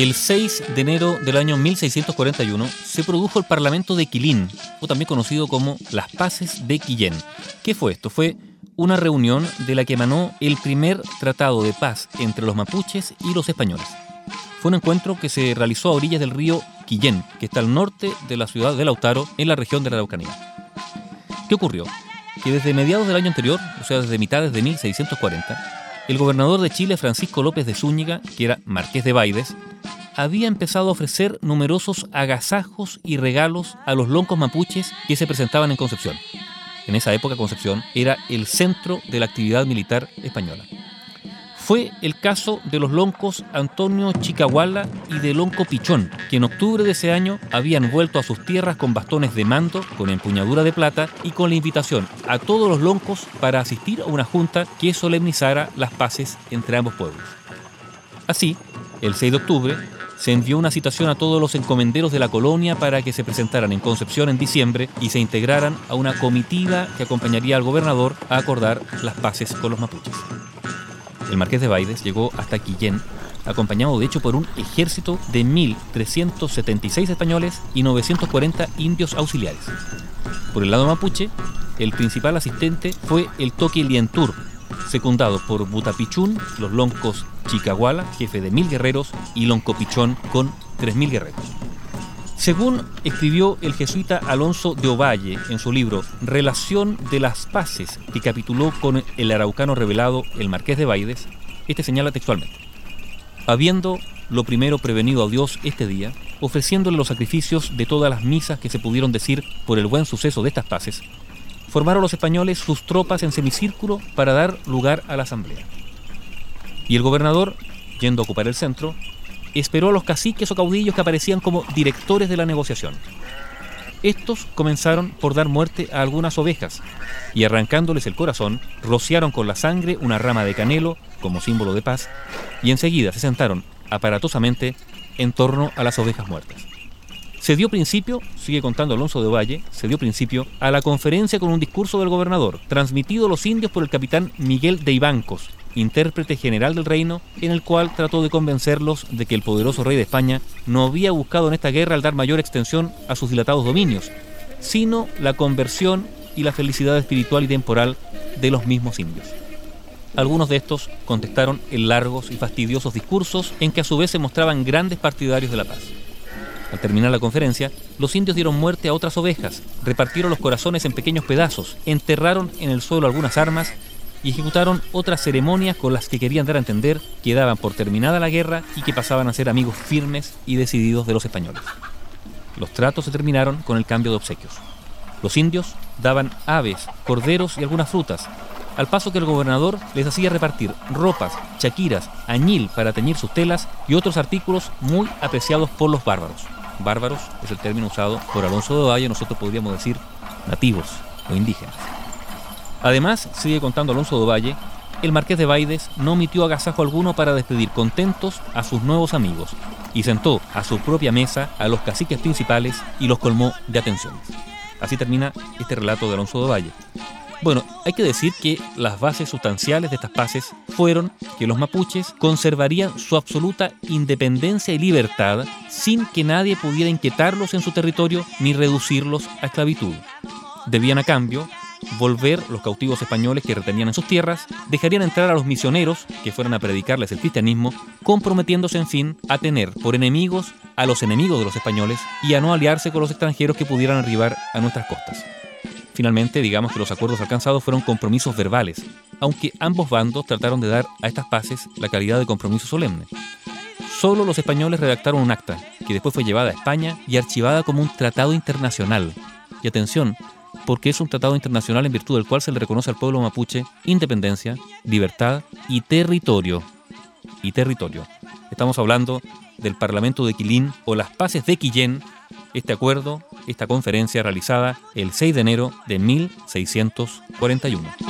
El 6 de enero del año 1641 se produjo el Parlamento de Quilín, o también conocido como las Paces de Quillén. ¿Qué fue esto? Fue una reunión de la que emanó el primer tratado de paz entre los mapuches y los españoles. Fue un encuentro que se realizó a orillas del río Quillén, que está al norte de la ciudad de Lautaro, en la región de la Araucanía. ¿Qué ocurrió? Que desde mediados del año anterior, o sea, desde mitades de 1640, el gobernador de Chile, Francisco López de Zúñiga, que era marqués de Baides, había empezado a ofrecer numerosos agasajos y regalos a los loncos mapuches que se presentaban en Concepción. En esa época Concepción era el centro de la actividad militar española fue el caso de los loncos Antonio Chicahuala y de Lonco Pichón, que en octubre de ese año habían vuelto a sus tierras con bastones de mando, con empuñadura de plata y con la invitación a todos los loncos para asistir a una junta que solemnizara las paces entre ambos pueblos. Así, el 6 de octubre, se envió una citación a todos los encomenderos de la colonia para que se presentaran en Concepción en diciembre y se integraran a una comitiva que acompañaría al gobernador a acordar las paces con los mapuches el marqués de Baides llegó hasta Quillén, acompañado de hecho por un ejército de 1.376 españoles y 940 indios auxiliares. Por el lado mapuche, el principal asistente fue el Toque Lientur, secundado por Butapichún, los loncos Chicahuala, jefe de mil guerreros, y Loncopichón con 3.000 guerreros. Según escribió el jesuita Alonso de Ovalle en su libro Relación de las Paces, que capituló con el araucano revelado el Marqués de Baides, este señala textualmente: Habiendo lo primero prevenido a Dios este día, ofreciéndole los sacrificios de todas las misas que se pudieron decir por el buen suceso de estas paces, formaron los españoles sus tropas en semicírculo para dar lugar a la asamblea. Y el gobernador, yendo a ocupar el centro, esperó a los caciques o caudillos que aparecían como directores de la negociación. Estos comenzaron por dar muerte a algunas ovejas y arrancándoles el corazón, rociaron con la sangre una rama de canelo como símbolo de paz y enseguida se sentaron aparatosamente en torno a las ovejas muertas. Se dio principio, sigue contando Alonso de Valle, se dio principio a la conferencia con un discurso del gobernador, transmitido a los indios por el capitán Miguel de Ibancos, intérprete general del reino, en el cual trató de convencerlos de que el poderoso rey de España no había buscado en esta guerra el dar mayor extensión a sus dilatados dominios, sino la conversión y la felicidad espiritual y temporal de los mismos indios. Algunos de estos contestaron en largos y fastidiosos discursos en que a su vez se mostraban grandes partidarios de la paz. Al terminar la conferencia, los indios dieron muerte a otras ovejas, repartieron los corazones en pequeños pedazos, enterraron en el suelo algunas armas y ejecutaron otras ceremonias con las que querían dar a entender que daban por terminada la guerra y que pasaban a ser amigos firmes y decididos de los españoles. Los tratos se terminaron con el cambio de obsequios. Los indios daban aves, corderos y algunas frutas, al paso que el gobernador les hacía repartir ropas, chaquiras, añil para teñir sus telas y otros artículos muy apreciados por los bárbaros. Bárbaros es el término usado por Alonso de Valle, nosotros podríamos decir nativos o indígenas. Además, sigue contando Alonso de Valle, el marqués de Baides no omitió agasajo alguno para despedir contentos a sus nuevos amigos y sentó a su propia mesa a los caciques principales y los colmó de atenciones. Así termina este relato de Alonso de Valle. Bueno, hay que decir que las bases sustanciales de estas paces fueron que los mapuches conservarían su absoluta independencia y libertad sin que nadie pudiera inquietarlos en su territorio ni reducirlos a esclavitud. Debían a cambio volver los cautivos españoles que retenían en sus tierras, dejarían entrar a los misioneros que fueran a predicarles el cristianismo, comprometiéndose en fin a tener por enemigos a los enemigos de los españoles y a no aliarse con los extranjeros que pudieran arribar a nuestras costas. Finalmente, digamos que los acuerdos alcanzados fueron compromisos verbales, aunque ambos bandos trataron de dar a estas paces la calidad de compromiso solemne. Solo los españoles redactaron un acta, que después fue llevada a España y archivada como un tratado internacional. Y atención, porque es un tratado internacional en virtud del cual se le reconoce al pueblo mapuche independencia, libertad y territorio. Y territorio. Estamos hablando del Parlamento de Quilín o las Paces de Quillén, este acuerdo, esta conferencia realizada el 6 de enero de 1641.